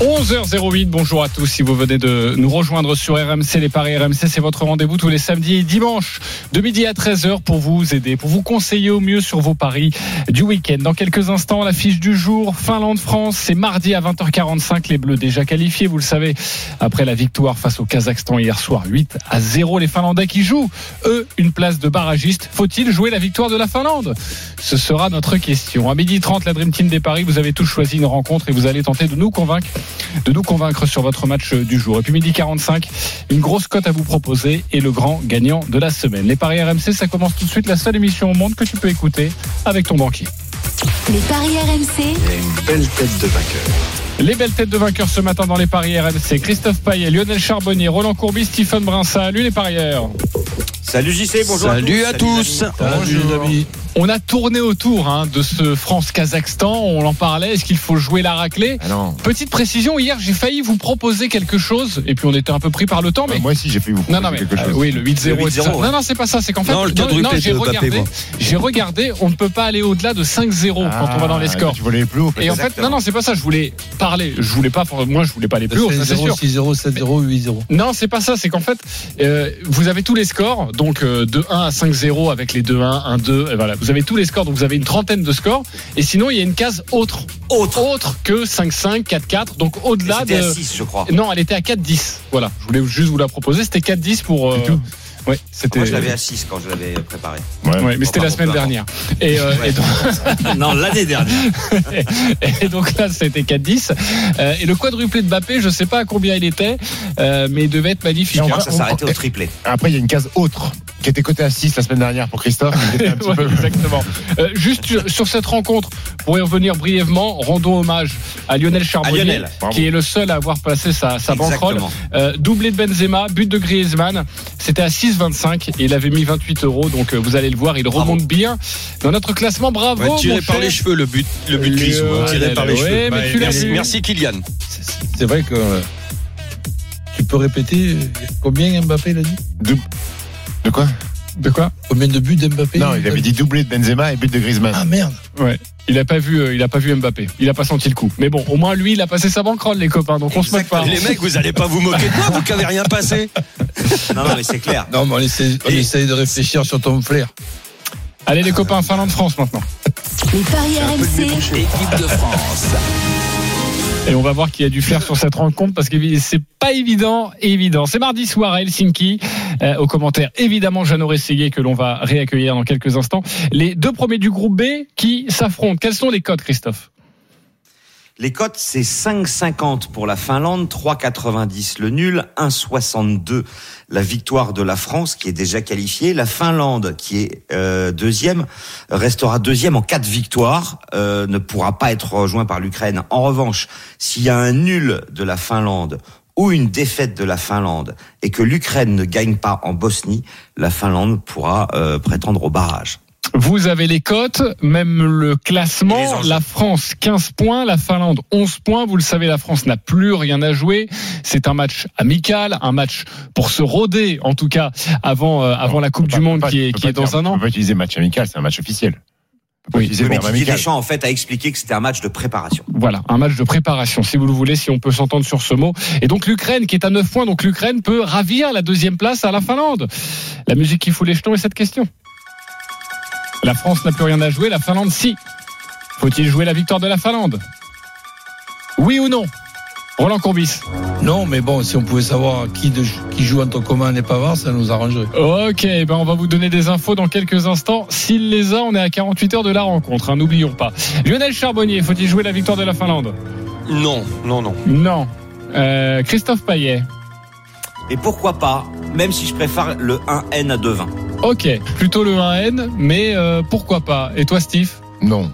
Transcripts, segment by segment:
11h08, bonjour à tous. Si vous venez de nous rejoindre sur RMC, les Paris RMC, c'est votre rendez-vous tous les samedis et dimanches de midi à 13h pour vous aider, pour vous conseiller au mieux sur vos paris du week-end. Dans quelques instants, la fiche du jour, Finlande-France, c'est mardi à 20h45. Les Bleus déjà qualifiés, vous le savez, après la victoire face au Kazakhstan hier soir, 8 à 0. Les Finlandais qui jouent, eux, une place de barragiste. Faut-il jouer la victoire de la Finlande? Ce sera notre question. À midi 30, la Dream Team des Paris, vous avez tous choisi une rencontre et vous allez tenter de nous convaincre de nous convaincre sur votre match du jour. Et puis midi 45, une grosse cote à vous proposer et le grand gagnant de la semaine. Les paris RMC, ça commence tout de suite, la seule émission au monde que tu peux écouter avec ton banquier. Les paris RMC, une belle tête de vainqueur. Les belles têtes de vainqueurs ce matin dans les paris RMC. Christophe Payet, Lionel Charbonnier, Roland Courbis, Stephen Brun. Salut les parieurs. Salut JC, bonjour Salut à tous. à tous. Salut les amis. On a tourné autour hein, de ce France-Kazakhstan. On en parlait. Est-ce qu'il faut jouer la raclée Ah non. Petite précision. Hier, j'ai failli vous proposer quelque chose. Et puis, on était un peu pris par le temps. Mais Moi aussi, j'ai fait vous Non, proposer non, mais quelque euh, chose. oui, le 8-0. Le et tout ça. 8-0, ouais. Non, non, c'est pas ça. C'est qu'en fait, j'ai regardé. J'ai regardé. On ne peut pas aller au-delà de 5-0 quand on va dans les Ah, scores. Tu voulais les plus haut. Et en fait, non, non, c'est pas ça. Je voulais parler. Je voulais pas. Moi, je voulais pas aller plus haut. c'est sûr. 6-0, 7-0, 8-0. Non, c'est pas ça. C'est qu'en fait, euh, vous avez tous les scores, donc euh, de 1 à 5-0 avec les 2-1, 1-2. Et voilà, vous avez tous les scores, donc vous avez une trentaine de scores. Et sinon, il y a une case autre, Autre. autre que 5-5, 4-4. Donc au-delà de. à 6, je crois. Non, elle était à 4-10. Voilà, je voulais juste vous la proposer. C'était 4-10 pour. Ouais, c'était. Moi, je l'avais à 6 quand je l'avais préparé. Ouais. Ouais, mais c'était la semaine dernière. Et, euh, Ouais. et donc, non, l'année dernière. et donc là, c'était 4-10. Euh, et le quadruplé de Mbappé, je sais pas à combien il était, euh, mais il devait être magnifique. Et on hein. va- Ça s'arrêtait au triplé. Après, il y a une case autre qui était cotée à 6 la semaine dernière pour Christophe. Il était un petit Ouais, peu- exactement. Euh, juste sur, sur cette rencontre, pour y revenir brièvement, rendons hommage à Lionel Charbonnier, À Lionel. Bravo. qui est le seul à avoir placé sa, sa banquerolle. Euh, doublé de Benzema, but de Griezmann. C'était à 6,25 et il avait mis 28 euros. Donc euh, vous allez le voir, il Bravo. remonte bien dans notre classement. Bravo. Ouais, tiré mon par les cheveux le but, le but hein, tiré par les ouais, cheveux. mais tu l'as merci, merci Kylian. C'est- vrai que. Tu peux répéter combien Mbappé il a dit? De de quoi De quoi Combien de buts d'Mbappé Non, il avait dit doublé de Benzema et but de Griezmann. Ah merde Ouais. Il a pas vu, euh, il a pas vu Mbappé. Il a pas senti le coup. Mais bon, au moins lui, il a passé sa banquerolle, les copains. Donc on se moque pas. Les mecs, vous allez pas vous moquer de moi, vous qui avez rien passé. Non, non, mais c'est clair. Non, mais on essaie, on essaye de réfléchir sur ton flair. Allez les copains, Finlande-France maintenant. les paris RMC, Équipe de France. Et on va voir qui a dû faire sur cette rencontre parce que c'est pas évident, évident. C'est mardi soir à Helsinki. Euh, au commentaire, évidemment, Jeannot Rességuier que l'on va réaccueillir dans quelques instants. Les deux premiers du groupe B qui s'affrontent. Quels sont les codes, Christophe? Les cotes, c'est 5,50 pour la Finlande, 3,90 le nul, 1,62 la victoire de la France qui est déjà qualifiée. La Finlande, qui est euh, deuxième, restera deuxième en quatre victoires, euh, ne pourra pas être rejoint par l'Ukraine. En revanche, s'il y a un nul de la Finlande ou une défaite de la Finlande et que l'Ukraine ne gagne pas en Bosnie, la Finlande pourra euh, prétendre au barrage. Vous avez les cotes, même le classement. La France 15 points, la Finlande 11 points. Vous le savez, la France n'a plus rien à jouer. C'est un match amical, un match pour se rôder, en tout cas avant euh, avant la Coupe On peut du pas- Monde on peut qui est on peut qui est dans dire- un On an. peut pas utiliser match amical, c'est un match officiel. On peut Oui. Didier amical. Deschamps, en fait, a expliqué que c'était un match de préparation. Voilà, un match de préparation, si vous le voulez, si on peut s'entendre sur ce mot. Et donc l'Ukraine qui est à 9 points, donc l'Ukraine peut ravir la deuxième place à la Finlande. La musique qui fout les jetons est cette question. La France n'a plus rien à jouer, la Finlande si. Faut-il jouer la victoire de la Finlande? Oui ou non? Roland Courbis. Non, mais bon, si on pouvait savoir qui, de- qui joue entre Coman et Pavard, ça nous arrangerait. Ok, ben on va vous donner des infos dans quelques instants. S'il les a, on est à 48 heures de la rencontre, hein, n'oublions pas. Lionel Charbonnier, faut-il jouer la victoire de la Finlande? Non, non, non. Non. Euh, Christophe Payet. Et pourquoi pas, même si je préfère le 1N à 2,20. Ok, plutôt le 1N, mais euh, pourquoi pas Et toi, Steve? Non.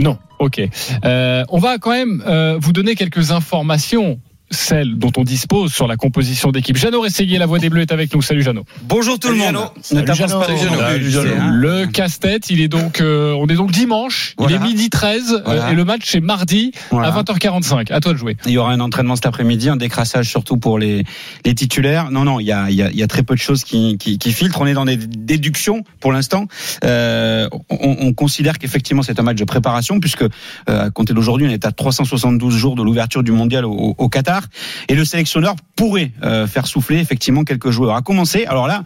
Non. Ok. Euh, on va quand même euh, vous donner quelques informations celle dont on dispose sur la composition d'équipe. Jeannot Rességuier, la voix des Bleus, est avec nous. Salut Jeannot. Bonjour tout le monde. Salut, Salut, Jeannot. Jeannot. Le casse-tête, il est donc, euh, on est donc dimanche, Voilà. il est midi 13 euh, Voilà. et le match c'est mardi Voilà. à 20h45. À toi de jouer. Il y aura un entraînement cet après-midi, un décrassage surtout pour les, les titulaires. Non, non, il y a, il y, a, il y a très peu de choses qui, qui, qui filtrent. On est dans des déductions pour l'instant. Euh, on, on considère qu'effectivement c'est un match de préparation puisque euh, à compter d'aujourd'hui, on est à 372 jours de l'ouverture du mondial au, au Qatar et le sélectionneur pourrait euh, faire souffler effectivement quelques joueurs. À commencer, alors là.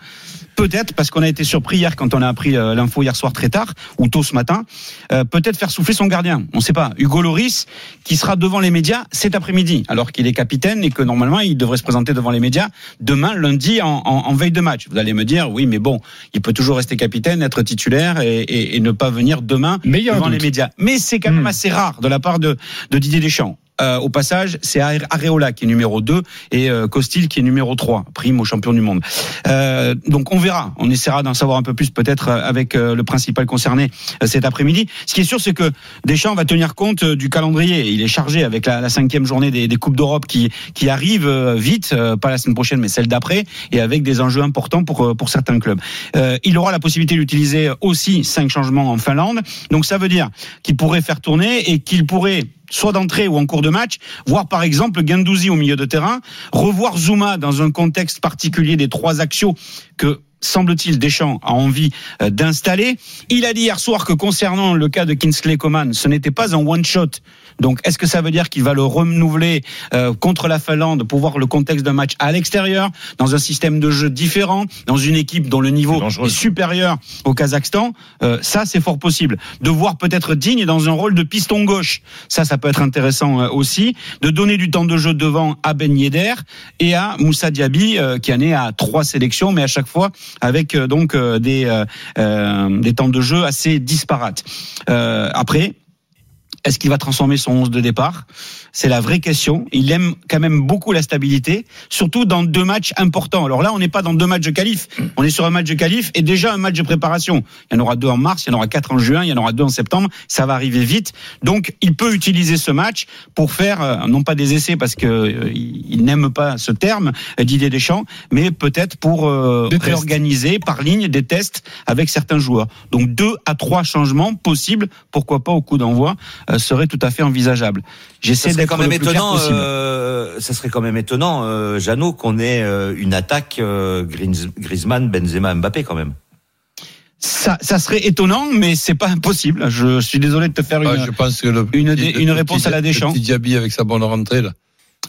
Peut-être parce qu'on a été surpris hier quand on a appris euh, l'info hier soir très tard ou tôt ce matin. euh, peut-être faire souffler son gardien. On ne sait pas. Hugo Loris qui sera devant les médias cet après-midi, alors qu'il est capitaine et que normalement il devrait se présenter devant les médias demain lundi en, en- en veille de match. Vous allez me dire oui, mais bon, il peut toujours rester capitaine, être titulaire et, et- et ne pas venir demain Mais devant les médias. Mais c'est quand même Hmm. assez rare de la part de, de Didier Deschamps. Euh, au passage, c'est Are- Areola qui est numéro 2 et euh, Costil qui est numéro 3, prime au champion du monde. Euh, donc on verra, on essaiera d'en savoir un peu plus peut-être euh, avec euh, le principal concerné euh, cet après-midi. Ce qui est sûr, c'est que Deschamps va tenir compte du calendrier. Il est chargé avec la, la cinquième journée des, des Coupes d'Europe qui, qui arrive vite, pas la semaine prochaine, mais celle d'après, et avec des enjeux importants pour, pour certains clubs. Il aura la possibilité d'utiliser aussi cinq changements en Finlande. Donc ça veut dire qu'il pourrait faire tourner et qu'il pourrait soit d'entrée ou en cours de match, voir par exemple Gendouzi au milieu de terrain, revoir Zuma dans un contexte particulier des trois axiaux que semble-t-il Deschamps a envie euh, d'installer. Il a dit hier soir que concernant le cas de Kingsley Coman, ce n'était pas un one shot. Donc est-ce que ça veut dire qu'il va le renouveler euh, contre la Finlande pour voir le contexte d'un match à l'extérieur, dans un système de jeu différent, dans une équipe dont le niveau est supérieur au Kazakhstan? Euh, Ça, c'est fort possible. De voir peut-être Digne dans un rôle de piston gauche, ça, ça peut être intéressant euh, aussi. De donner du temps de jeu devant à Ben Yedder et à Moussa Diaby, euh, qui en est à trois sélections, mais à chaque fois avec euh, donc euh, des euh, des temps de jeu assez disparates. Après. Est-ce qu'il va transformer son 11 de départ? C'est la vraie question. Il aime quand même beaucoup la stabilité, surtout dans deux matchs importants. Alors là, on n'est pas dans deux matchs de qualif. On est sur un match de qualif et déjà un match de préparation. Il y en aura deux en mars, il y en aura quatre en juin, il y en aura deux en septembre. Ça va arriver vite. Donc, il peut utiliser ce match pour faire, euh, non pas des essais parce que euh, il n'aime pas ce terme, euh, Didier Deschamps, mais peut-être pour euh, réorganiser par ligne des tests avec certains joueurs. Donc, deux à trois changements possibles, pourquoi pas au coup d'envoi, euh, serait tout à fait envisageable. J'essaie serait d'être quand le même plus clair étonnant, possible. euh, ça serait quand même étonnant, euh, Jeannot, qu'on ait euh, une attaque euh, Griez- Griezmann, Benzema, Mbappé quand même. Ça, ça serait étonnant, mais c'est pas impossible. Je suis désolé de te faire une. Ah, je pense que le une une le réponse petit- à la Deschamps. Le petit Diaby avec sa bonne rentrée là.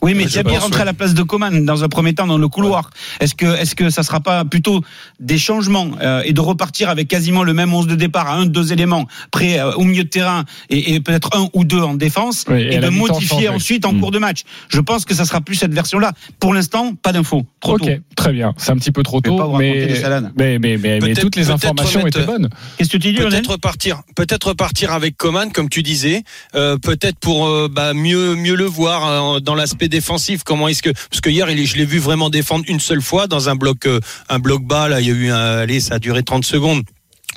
Oui, mais Diaby rentré à la place de Coman dans un premier temps dans le couloir. Est-ce que, est-ce que ça sera pas plutôt des changements euh, et de repartir avec quasiment le même 11 de départ à un, deux éléments prêts euh, au milieu de terrain et, et peut-être un ou deux en défense Oui, et et, de modifier ensuite en cours de match? Je pense que ça sera plus cette version-là. Pour l'instant, pas d'infos. Trop Ok, tôt. très bien. C'est un petit peu trop tôt, mais, mais, mais, mais, toutes les informations remettre- étaient bonnes. Qu'est-ce que tu dis, Peut-être repartir, peut-être repartir avec Coman, comme tu disais, euh, peut-être pour euh, bah, mieux mieux le voir euh, dans l'aspect défensif. Comment est-ce que parce que hier je l'ai vu vraiment défendre une seule fois dans un bloc euh, un bloc bas là, il y a eu un allez ça a duré 30 secondes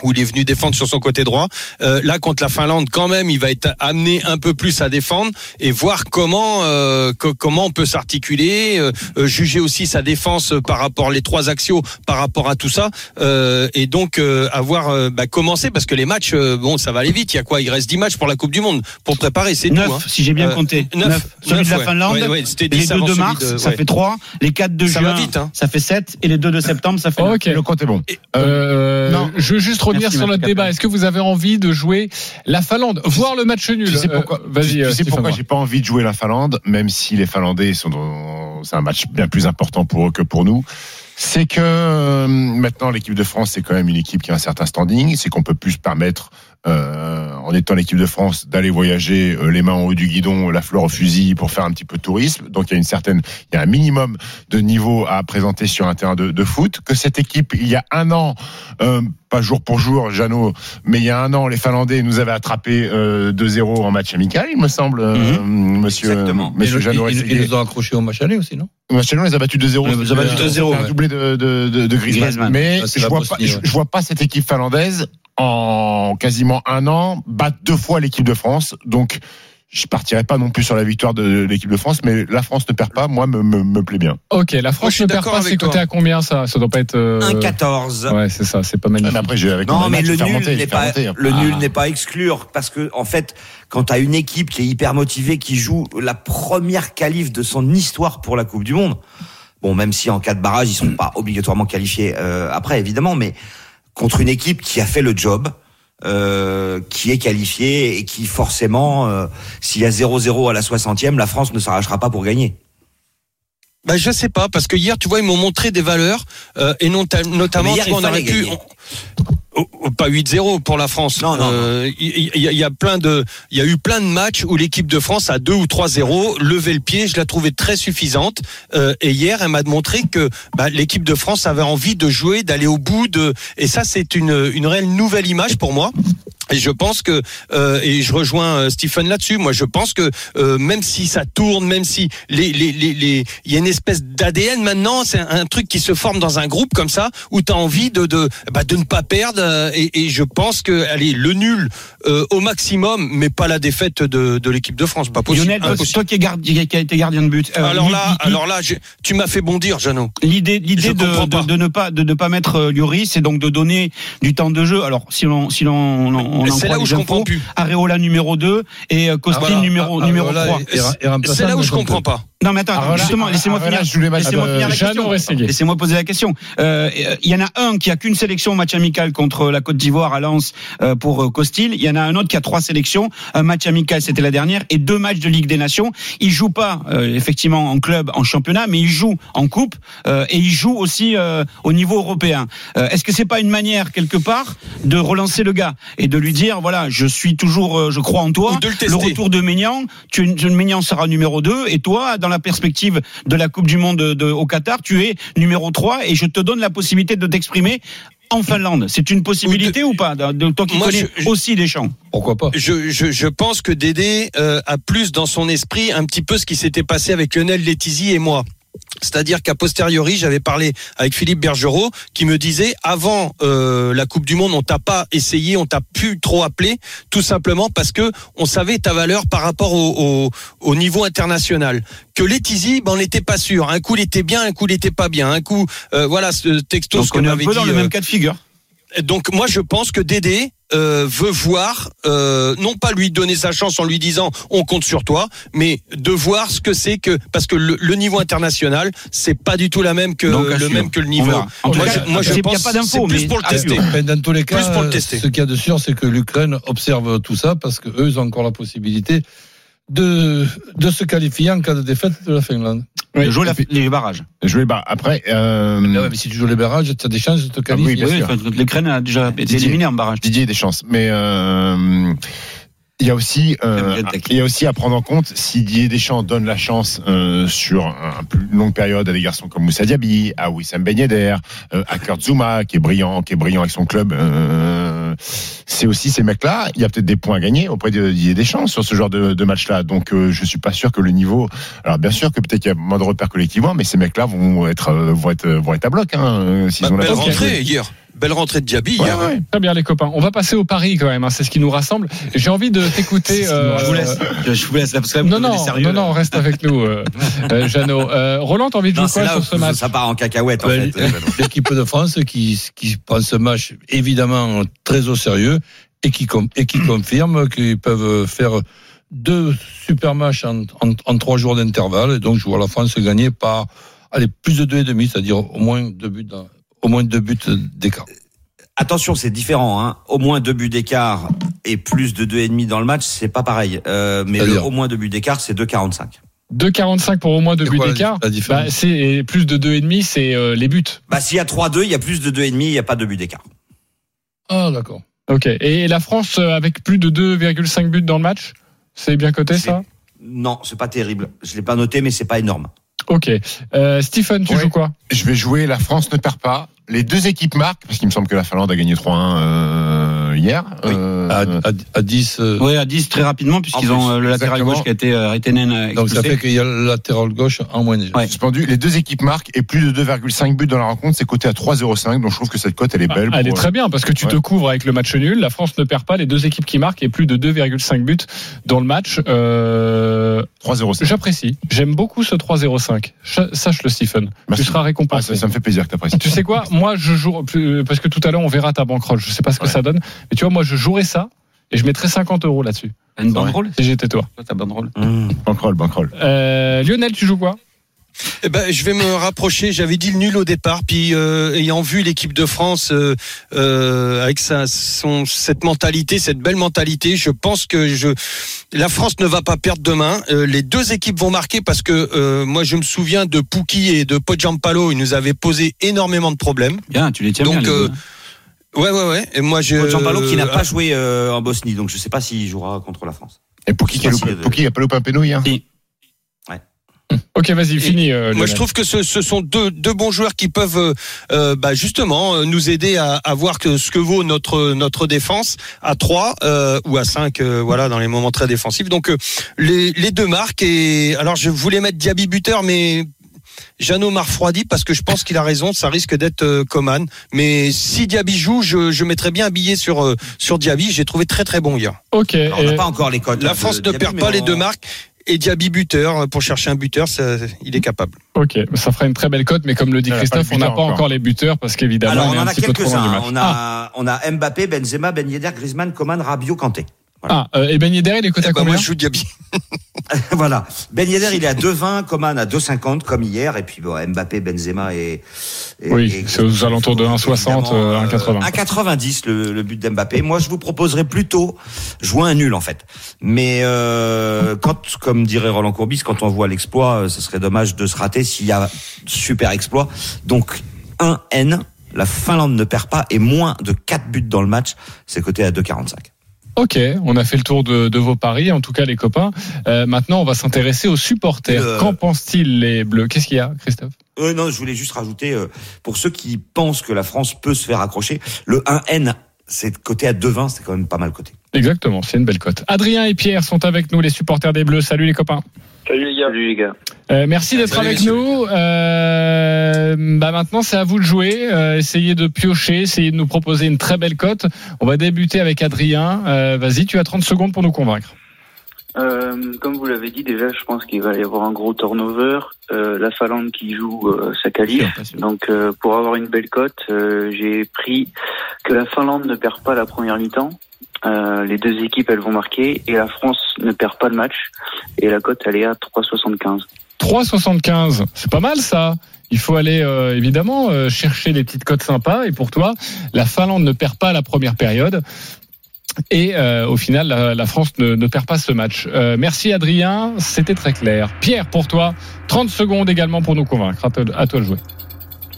où il est venu défendre sur son côté droit. Euh, là contre la Finlande, quand même, il va être amené un peu plus à défendre et voir comment euh, co- comment on peut s'articuler, euh, juger aussi sa défense par rapport les trois axiaux par rapport à tout ça euh, et donc euh, avoir euh, bah, commencé parce que les matchs euh, bon ça va aller vite. Il y a quoi? Il reste 10 matchs pour la Coupe du Monde pour préparer, c'est tout. Neuf, hein. si j'ai bien Euh, compté. neuf, Neuf. Celui neuf, de la ouais. Finlande, Ouais, ouais, c'était les 10 deux avant de celui mars, de- ça fait 3. Les 4 de Ça juin, va vite, hein. ça fait 7. Et les 2 de septembre, ça fait Ok. Le compte est bon. Euh, non. je veux juste revenir Merci, sur notre débat. Est-ce que vous avez envie de jouer la Finlande, voir le match nul? Tu sais Euh, pourquoi, Vas-y, tu, euh, tu sais pourquoi j'ai pas envie de jouer la Finlande, même si les Finlandais sont dans, c'est un match bien plus important pour eux que pour nous. C'est que euh, maintenant l'équipe de France c'est quand même une équipe qui a un certain standing, c'est qu'on peut plus se permettre euh, en étant l'équipe de France d'aller voyager euh, les mains en haut du guidon, la fleur au fusil pour faire un petit peu de tourisme. Donc il y a une certaine, il y a un minimum de niveau à présenter sur un terrain de, de foot. Que cette équipe il y a un an, euh, pas jour pour jour, Jeannot, mais il y a un an les Finlandais nous avaient attrapé euh, 2-0 en match amical, il me semble, euh, Monsieur, Exactement. Monsieur ils, Jeannot. ils- ils nous ont accroché au match aller aussi, non? Match nul, on les a battus 2-0. On les a battus C'était 2-0, un doublé de, de, de, de Griezmann. Griezmann. Mais je vois, pas, je vois pas cette équipe finlandaise en quasiment un an battre deux fois l'équipe de France. Donc, je partirai pas non plus sur la victoire de l'équipe de France, mais la France ne perd pas, moi, me, me, me plaît bien. Ok, la France ne perd pas, c'est coté à combien ça? Ça doit pas être. euh, 1-14. Ouais, c'est ça, c'est pas Ah, magnifique. mais après, je vais avec Non, mais le nul n'est faire pas monter. le Ah. nul n'est pas exclure parce que en fait, quand tu as une équipe qui est hyper motivée, qui joue la première qualif de son histoire pour la Coupe du Monde, bon, même si en cas de barrage, ils sont pas obligatoirement qualifiés euh, après, évidemment, mais contre une équipe qui a fait le job. Euh, qui est qualifiée et qui forcément, euh, s'il y a 0-0 à la 60e, la France ne s'arrachera pas pour gagner. Bah, je sais pas, parce que hier, tu vois, ils m'ont montré des valeurs, euh, et non- notamment, hier, tu vois, on aurait pu. Pas 8-0 pour la France. Non, non, Euh, Il y, a- il y a plein de, il y a eu plein de matchs où l'équipe de France a 2 ou 3-0 levé le pied. Je la trouvais très suffisante. Euh, et hier, elle m'a montré que bah, l'équipe de France avait envie de jouer, d'aller au bout de. Et ça, c'est une, une réelle nouvelle image pour moi. Et je pense que euh, et je rejoins euh, Stephen là-dessus. Moi, je pense que euh, même si ça tourne, même si les les les les- il y a une espèce d'ADN maintenant, c'est un, un truc qui se forme dans un groupe comme ça où tu as envie de de bah, de ne pas perdre. Euh, Et, et je pense que allez le nul euh, au maximum, mais pas la défaite de de l'équipe de France. Pas possible. Lionel, toi, Impossible. toi qui, es gardien, qui a été gardien de but. euh, alors là, alors là, tu m'as fait bondir, Jeannot. L'idée, l'idée de, de, de ne pas de ne pas mettre euh, Lloris, c'est donc de donner du temps de jeu. Alors si l'on si l'on on, on Mais en c'est là où je comprends plus. Areola numéro 2 et Costil Voilà. numéro Ah, numéro voilà, 3. et- et- et remplaçant C'est là où je comprends pas. Non mais attends, Areola- justement, laissez-moi Areola finir. Laissez-moi de- finir la question. Laissez-moi poser la question. Euh, Il y en a un qui a qu'une sélection match amical contre la Côte d'Ivoire à Lens euh, pour euh, Costil. Il y en a un autre qui a trois sélections. Un match amical, c'était la dernière, et deux matchs de Ligue des Nations. Il joue pas euh, effectivement en club, en championnat, mais il joue en coupe euh, et il joue aussi euh, au niveau européen. Euh, Est-ce que c'est pas une manière quelque part de relancer le gars et de lui dire voilà, je suis toujours, euh, je crois en toi. Ou de le tester. le retour de Maignan, tu, Maignan sera numéro 2 et toi, dans la perspective de la Coupe du Monde de, de- au Qatar, tu es numéro 3 et je te donne la possibilité de t'exprimer en Finlande. C'est une possibilité ou, pas de, Toi qui Moi, connais je- aussi des champs? Pourquoi pas? Je, je, je pense que Dédé euh, a plus dans son esprit un petit peu ce qui s'était passé avec Lionel Letizy et moi. C'est-à-dire qu'à posteriori, j'avais parlé avec Philippe Bergerot qui me disait avant euh, la Coupe du Monde, on t'a pas essayé, on t'a plus trop appelé, tout simplement parce que on savait ta valeur par rapport au, au, au niveau international. Que Letizy, ben, on n'était pas sûr. Un coup il était bien, un coup il était pas bien. Un coup, euh, voilà, ce texto Donc ce on est un m'avait peu dit. dans le euh, même cas de figure. Donc moi je pense que Dédé euh, veut voir, euh, non pas lui donner sa chance en lui disant on compte sur toi, mais de voir ce que c'est que parce que le, le niveau international c'est pas du tout la même que le même que le niveau. verra. En tout Moi, cas, je, moi, je il y a pense pas que d'infos, c'est plus mais pour le tester. Mais dans tous les cas, Plus pour le tester. ce qu'il y a de sûr, c'est que l'Ukraine observe tout ça parce que eux, ils ont encore la possibilité de, de se qualifier en cas de défaite de la Finlande. De jouer la- les barrages. Jouer bas. Après, euh, Ah ouais, mais si tu joues les barrages, tu as des chances de te Ah oui, qualifier. bien sûr. enfin, L'Ukraine a déjà été éliminée en barrage. Didier a des chances. Mais euh, il y a aussi, euh, il y a aussi à prendre en compte si Didier Deschamps donne la chance euh, sur un plus longue période à des garçons comme Moussa Diaby, à Wissam Ben Yedder, euh, à Kurt Zuma qui est brillant, qui est brillant avec son club. euh, c'est aussi ces mecs-là. Il y a peut-être des points à gagner auprès de Didier Deschamps sur ce genre de, de match-là. Donc euh, je suis pas sûr que le niveau. Alors bien sûr que peut-être qu'il y a moins de repères collectivement, mais ces mecs-là vont être euh, vont être vont être à bloc hein, s'ils Bah, ont la belle rentrée hier, belle rentrée de Diaby Ouais, ouais. Très bien les copains. On va passer au Paris quand même. hein, C'est ce qui nous rassemble. J'ai envie de t'écouter. euh, Je vous laisse. Je vous laisse là parce que là, vous Non non, sérieux. non non, reste avec nous, euh, euh, Jeannot. Euh, Roland, t'as envie de jouer quoi là sur ce match ça part en cacahuète en Ouais, fait. L'équipe de France qui, qui prend ce match évidemment très au sérieux et qui, com- et qui confirme qu'ils peuvent faire deux super matchs en, en, en trois jours d'intervalle. Et donc, je vois la France gagner par allez, plus de deux et demi, c'est-à-dire au moins deux buts, dans- au moins deux buts d'écart. Attention, c'est différent. Hein. Au moins deux buts d'écart et plus de deux et demi dans le match, c'est pas pareil. Euh, mais le au moins deux buts d'écart, c'est 2,45. 2,45 pour au moins deux buts d'écart. Bah, c'est plus de deux et demi, c'est euh, les buts. Bah, s'il y a 3-2, il y a plus de deux et demi, il n'y a pas de but d'écart. Ah, d'accord. Ok. Et la France euh, avec plus de 2,5 buts dans le match, c'est bien coté ça? Non, c'est pas terrible. Je l'ai pas noté, mais c'est pas énorme. Ok. Euh, Stephen, tu Ouais. joues quoi? Je vais jouer. La France ne perd pas. Les deux équipes marquent, parce qu'il me semble que la Finlande a gagné 3-1 euh, hier. Oui. Euh, À, à, à 10. euh, Oui, à 10 très rapidement, puisqu'ils ont plus, euh, le latéral exactement. gauche qui a été euh, Reitenen euh, donc ça fait qu'il y a le latéral gauche en moins déjà. Ouais. suspendu. Les deux équipes marquent et plus de 2,5 buts dans la rencontre, c'est coté à 3,05. Donc je trouve que cette cote, elle est Ah, belle. Elle est très bien parce que tu te couvres avec le match nul. La France ne perd pas les deux équipes qui marquent et plus de 2,5 buts dans le match. Euh, euh, 3,05. J'apprécie. J'aime beaucoup ce 3-0-5. Ch- Sache le Stephen. Merci. Tu seras Ah, récompensé. ça, ça me fait plaisir que t'apprécies. Tu sais quoi? Moi, je joue plus- parce que tout à l'heure on verra ta banquerolle. Je sais pas ce que Ouais. ça donne, mais tu vois, moi, je jouerais ça et je mettrais 50 euros là-dessus une banderole si j'étais toi. Toi, t'as banderole. Mmh. Bankroll, bankroll. Euh, Lionel, tu joues quoi? Eh ben, je vais me rapprocher. J'avais dit le nul au départ, puis euh, ayant vu l'équipe de France euh, euh, avec sa, son, cette mentalité, cette belle mentalité, je pense que je, la France ne va pas perdre demain. Euh, les deux équipes vont marquer parce que euh, moi, je me souviens de Pouki et de Pojampalo, ils nous avaient posé énormément de problèmes. Bien, tu les tiens Donc, bien. les euh. Ouais, ouais, ouais. Et moi, je. Jean-Paulo qui n'a pas joué euh, en Bosnie, donc je sais pas s'il jouera contre la France. Et pour qui, qui a loupé- de- pour qui il a pas loupé un péno hier Ok, vas-y, fini. euh, Moi, je trouve que ce, ce sont deux, deux bons joueurs qui peuvent euh, euh, bah, justement nous aider à, à voir que ce que vaut notre notre défense à 3 euh, ou à 5 euh, voilà dans les moments très défensifs. Donc euh, les, les deux marques et alors je voulais mettre Diaby buteur mais Jeannot m'a refroidi parce que je pense qu'il a raison, ça risque d'être euh, Coman. Mais si Diaby joue, je, je mettrais bien un billet sur euh, sur Diaby. J'ai trouvé très très bon hier. Ok. Alors, on n'a pas encore les codes. La hein, France de ne Diaby, perd pas on- les deux marques et Diaby buteur pour chercher un buteur, ça, il est capable. Ok, ça fera une très belle cote, mais comme le dit Christophe, on n'a pas encore. encore les buteurs parce qu'évidemment, Alors on on en a quelques-uns. match. On a, on a Mbappé, Benzema, Ben Yedder, Griezmann, Coman, Rabiot, Kanté. Ah, euh, et Ben Yedder, il est coté à Eh ben, combien moi je joue Diaby. voilà. Ben Yedder, il est à 2,20, Coman à 2,50 comme hier, et puis bon, Mbappé, Benzema et. et- Oui, c'est aux alentours de 1,60, euh, 1,80. 1,90 le, le but d'Mbappé. Moi, je vous proposerais plutôt jouer un nul en fait. Mais euh, quand, comme dirait Roland Courbis, quand on voit l'exploit, euh, ce serait dommage de se rater s'il y a super exploit. Donc 1 N. La Finlande ne perd pas et moins de 4 buts dans le match, c'est coté à 2,45. Ok, on a fait le tour de, de vos paris, en tout cas les copains. Euh, maintenant, on va s'intéresser aux supporters. Euh, Qu'en pensent-ils les Bleus? Qu'est-ce qu'il y a, Christophe? Euh, non, je voulais juste rajouter, pour ceux qui pensent que la France peut se faire accrocher, le 1N, c'est coté à 2,20, c'est quand même pas mal coté. Exactement, c'est une belle cote. Adrien et Pierre sont avec nous, les supporters des Bleus. Salut les copains. Salut les gars. Salut les gars. Euh, merci d'être avec messieurs. nous. Euh, bah maintenant, c'est à vous de jouer. Euh, essayez de piocher, essayez de nous proposer une très belle cote. On va débuter avec Adrien. Euh, Vas-y, tu as 30 secondes pour nous convaincre. Euh, comme vous l'avez dit déjà, je pense qu'il va y avoir un gros turnover. Euh, la Finlande qui joue euh, sa qualif. Donc euh, pour avoir une belle cote, euh, j'ai pris que la Finlande ne perd pas la première mi-temps. Euh, les deux équipes elles vont marquer et la France ne perd pas le match. Et la cote elle est à 3,75. 3,75. C'est pas mal ça. Il faut aller euh, évidemment euh, chercher des petites cotes sympas. Et pour toi, la Finlande ne perd pas la première période. Et au final, la, France ne, perd pas ce match. Merci Adrien, c'était très clair. Pierre, pour toi, 30 secondes également pour nous convaincre. À toi, à toi de jouer.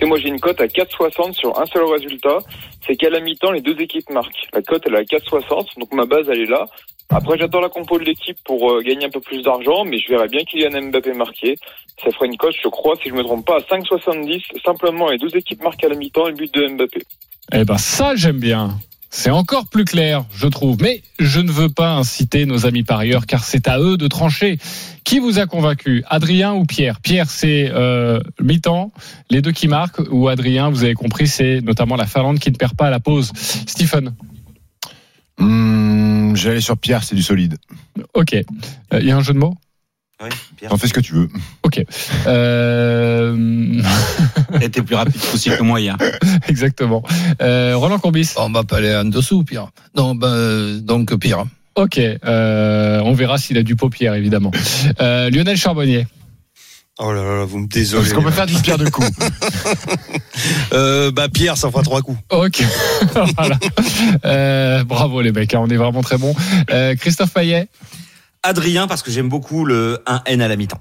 Et moi j'ai une cote à 4,60 sur un seul résultat, c'est qu'à la mi-temps les deux équipes marquent. La cote elle est à 4,60, donc ma base elle est là. Après j'attends la compo de l'équipe pour euh, gagner un peu plus d'argent, mais je verrais bien Kylian Mbappé marquer. Ça ferait une cote, je crois, si je me trompe pas, à 5,70, simplement les deux équipes marquent à la mi-temps et le but de Mbappé. Eh ben ça, j'aime bien. C'est encore plus clair, je trouve. Mais je ne veux pas inciter nos amis parieurs, car c'est à eux de trancher. Qui vous a convaincu? Adrien ou Pierre? Pierre, c'est euh, mi-temps, les deux qui marquent, ou Adrien, vous avez compris, c'est notamment la Finlande qui ne perd pas à la pause. Stephen, Hum, J'allais sur Pierre, c'est du solide. ok. Euh, Il y a un jeu de mots? Oui, Pierre. T'en fais ce que tu veux. Ok. Euh... Elle était plus rapide possible que moi hier. Exactement. Euh, Roland Courbis On va pas aller en dessous, Pierre. Non, ben, euh, donc Pierre. Ok. Euh, on verra s'il a du paupière, évidemment. Euh, Lionel Charbonnier Oh là là, vous me désolez. Parce qu'on peut faire du Pierre de coup. Euh, bah Pierre, ça fera trois coups. Ok. voilà. Euh, bravo les mecs, hein, on est vraiment très bons. Euh, Christophe Payet. Adrien, parce que j'aime beaucoup le 1N à la mi-temps.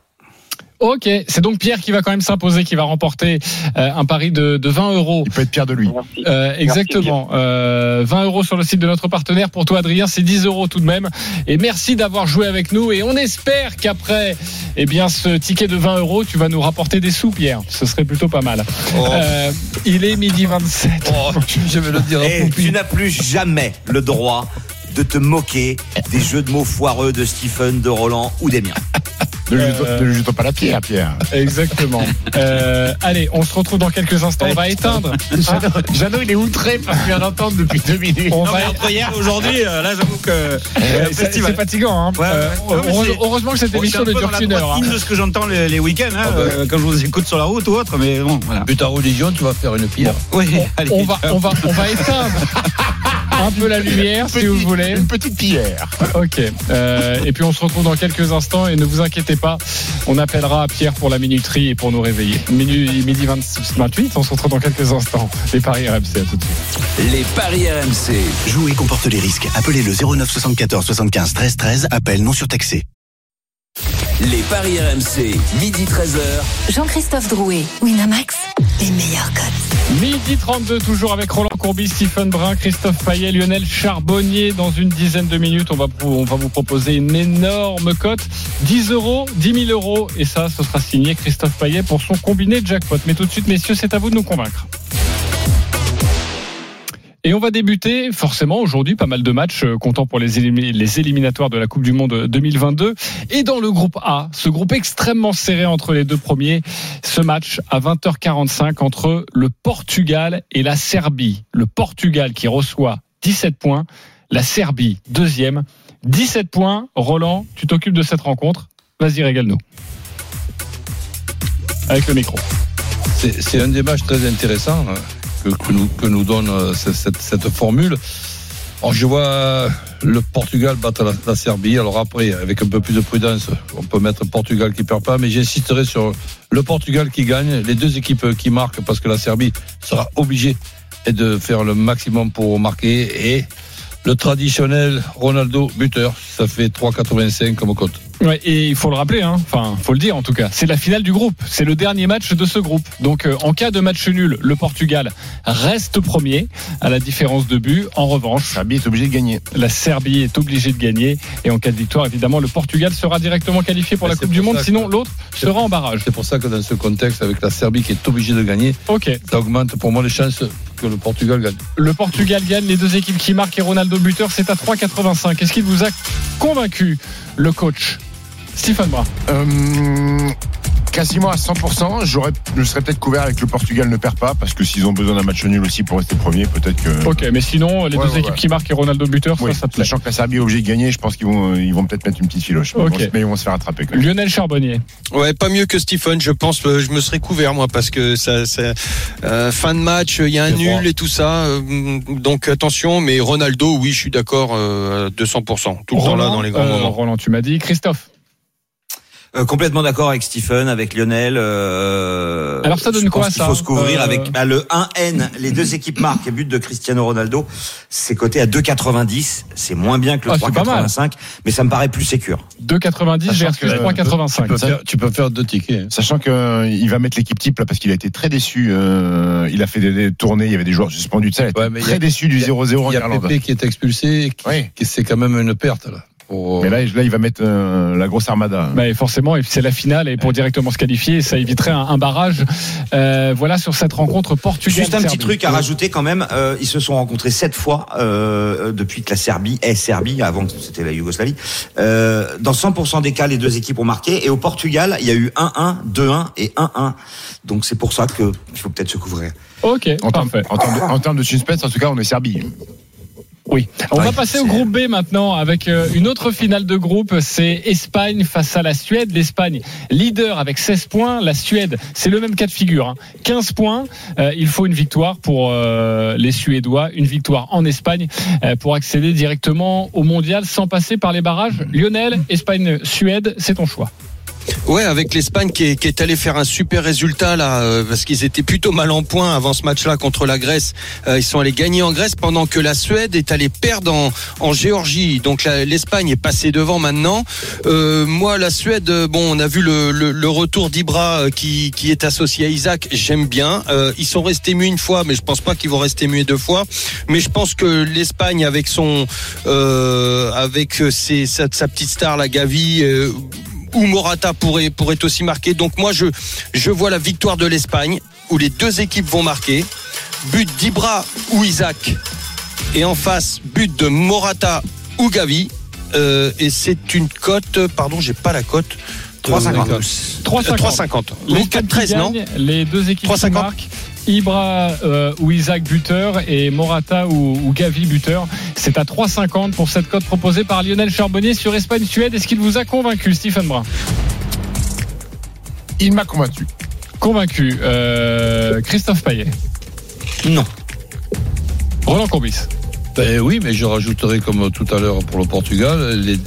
Ok, c'est donc Pierre qui va quand même s'imposer, qui va remporter euh, un pari de, de 20 euros. Il peut être Pierre de lui. Merci. Euh, exactement. Euh, 20 euros sur le site de notre partenaire. Pour toi, Adrien, c'est 10 euros tout de même. Et merci d'avoir joué avec nous. Et on espère qu'après eh bien, ce ticket de 20 euros, tu vas nous rapporter des sous, Pierre. Ce serait plutôt pas mal. Oh. Euh, il est midi 27. Oh, je vais le dire Et Poupie. tu n'as plus jamais le droit de te moquer des jeux de mots foireux de Stephen, de Roland ou des miens. Ne lui Euh, jetons- pas la pierre, Pierre. Exactement. Euh, allez, on se retrouve dans quelques instants. On va éteindre. Jeannot, Jeannot, il est outré parce qu'il vient d'entendre depuis deux minutes. On Non, va mais entre hier aujourd'hui, euh, là, j'avoue que. Euh, c'est fatigant. Hein. Ouais, ouais. Euh, Non, heureusement que cette émission ne dure qu'une heure. hein. de ce que j'entends les, les week-ends, hein, Ah bah. euh, quand je vous écoute sur la route ou autre, mais bon, voilà. But ta religion, tu vas faire une pierre. Oui, allez. On va, on va, on va éteindre un peu la lumière si vous voulez. Une petite pierre. Ok. Euh, et puis on se retrouve dans quelques instants et ne vous inquiétez pas, on appellera Pierre pour la minuterie et pour nous réveiller. Minu- midi 26, 28, on se retrouve dans quelques instants. Les paris RMC, à tout de suite. Les paris RMC. Jouer comporte les risques. Appelez le 09 74 75 13 13. Appel non surtaxé. Les paris RMC. Midi 13h. Jean-Christophe Drouet, Winamax, les meilleurs codes. Midi 32, toujours avec Roland Courbis, Stephen Brun, Christophe Payet, Lionel Charbonnier. Dans une dizaine de minutes, on va, vous- on va vous proposer une énorme cote. 10 euros, 10 000 euros. Et ça, ce sera signé Christophe Payet pour son combiné jackpot. Mais tout de suite, messieurs, c'est à vous de nous convaincre. Et on va débuter forcément aujourd'hui pas mal de matchs euh, comptant pour les, élimi- les éliminatoires de la Coupe du Monde 2022. Et dans le groupe A, ce groupe extrêmement serré entre les deux premiers, ce match à 20h45 entre le Portugal et la Serbie. Le Portugal qui reçoit 17 points, la Serbie deuxième, 17 points. Roland, tu t'occupes de cette rencontre. Vas-y, régale-nous. Avec le micro. C'est un matchs très intéressants euh, que, nous, donne euh, cette, formule. Alors, je vois euh, le Portugal battre la, la Serbie. Alors après, avec un peu plus de prudence, on peut mettre Portugal qui perd pas, mais j'insisterai sur le Portugal qui gagne, les deux équipes qui marquent, parce que la Serbie sera obligée de faire le maximum pour marquer. Et le traditionnel Ronaldo buteur, ça fait 3,85 comme cote. Ouais, et il faut le rappeler, hein. enfin, faut le dire en tout cas. C'est la finale du groupe. C'est le dernier match de ce groupe. Donc, euh, en cas de match nul, le Portugal reste premier à la différence de but. En revanche, Serbie est obligé de gagner. la Serbie est obligée de gagner. Et en cas de victoire, évidemment, le Portugal sera directement qualifié pour Mais la Coupe du Monde. Sinon, l'autre sera en barrage. C'est pour ça que dans ce contexte, avec la Serbie qui est obligée de gagner, Ok. ça augmente pour moi les chances que le Portugal gagne. Le Portugal gagne. Les deux équipes qui marquent et Ronaldo buteur, c'est à 3,85. Est-ce qu'il vous a convaincu, le coach? Stephen Brun Euh, quasiment à 100%. J'aurais, je serais peut-être couvert avec le Portugal ne perd pas parce que s'ils ont besoin d'un match nul aussi pour rester premier, peut-être que. Ok, mais sinon, les Ouais, deux ouais, équipes ouais. qui marquent et Ronaldo buteur, Oui, ça, ça te plaît. sachant que la Serbie est obligée de gagner, je pense qu'ils vont, ils vont peut-être mettre une petite filoche. Mais, Ok. ils vont, se- mais ils vont se faire attraper. Quand même. Lionel Charbonnier. Ouais, pas mieux que Stephen, je pense. euh, Je me serais couvert moi parce que ça, ça euh, fin de match, il y a un nul et tout ça. donc attention, mais Ronaldo, oui, je suis d'accord, euh, à 200%, tout le temps là Roland, dans les grands euh, moments. Roland, tu m'as dit. Christophe. Euh, complètement d'accord avec Stephen, avec Lionel. euh, Alors, ça donne quoi, qu'il ça faut se couvrir Euh, avec bah, le 1N. Les deux équipes marquent et but de Cristiano Ronaldo. C'est coté à 2,90. C'est moins bien que le Ah, c'est pas mal. 3,85, mais ça me paraît plus sécure. 2,90 Sachant versus que, euh, 3,85. Tu peux, faire, tu peux faire deux tickets. Sachant qu'il va mettre l'équipe type là parce qu'il a été très déçu. euh, il a fait des, des tournées, il y avait des joueurs suspendus de ça. Il a été Ouais, mais il y très a- déçu du il y a- 0-0 en Il y a. Pépé qui est expulsé, qui- Oui. qui- c'est quand même une perte. Là, pour- Mais là, là, il va mettre euh, la grosse armada. Bah, forcément, c'est la finale et pour directement se qualifier, ça éviterait un, un barrage. Euh, voilà sur cette rencontre Portugal. Juste un petit truc à rajouter quand même. euh, ils se sont rencontrés sept fois euh, depuis que la Serbie est Serbie, avant que c'était la Yougoslavie. Euh, dans 100% des cas, les deux équipes ont marqué. Et au Portugal, il y a eu 1-1, 2-1 et 1-1. Donc c'est pour ça que il faut peut-être se couvrir. Ok, En termes, parfait. en, termes de, en termes de suspense, en tout cas, on est Serbie. Oui. On va passer au groupe B maintenant avec euh, une autre finale de groupe. C'est Espagne face à la Suède. L'Espagne leader avec 16 points. La Suède, c'est le même cas de figure. hein. 15 points. Euh, il faut une victoire pour euh, les Suédois. Une victoire en Espagne euh, pour accéder directement au mondial sans passer par les barrages. Lionel, Espagne, Suède, c'est ton choix. Ouais, avec l'Espagne qui est, qui est allé faire un super résultat là, euh, parce qu'ils étaient plutôt mal en point avant ce match-là contre la Grèce. Euh, ils sont allés gagner en Grèce pendant que la Suède est allée perdre en, en Géorgie. Donc l'Espagne est passée devant maintenant. Euh, moi, la Suède, euh, bon, on a vu le, le, le retour d'Ibra qui, qui est associé à Isaac. J'aime bien. Ils sont restés muets une fois, mais je pense pas qu'ils vont rester muets deux fois. Mais je pense que l'Espagne, avec son, avec ses, sa, sa petite star, la Gavi. Ou Morata pourrait, pourrait aussi marquer. Donc moi, je, je vois la victoire de l'Espagne, où les deux équipes vont marquer. But d'Ibra ou Isaac. Et en face, but de Morata ou Gavi. Euh, et c'est une cote, pardon, j'ai pas la cote. 3,50. 3,50. Les Donc 4-13, non Les deux équipes qui 3,50. marquent. Ibra euh, ou Isaac buteur et Morata ou, ou Gavi buteur. C'est à 3,50 pour cette cote proposée par Lionel Charbonnier sur Espagne-Suède. Est-ce qu'il vous a convaincu, Stephen Brun? Il m'a convaincu. Convaincu. Euh, Christophe Payet? Non. Roland Courbis? Ben oui, mais je rajouterai comme tout à l'heure pour le Portugal, les-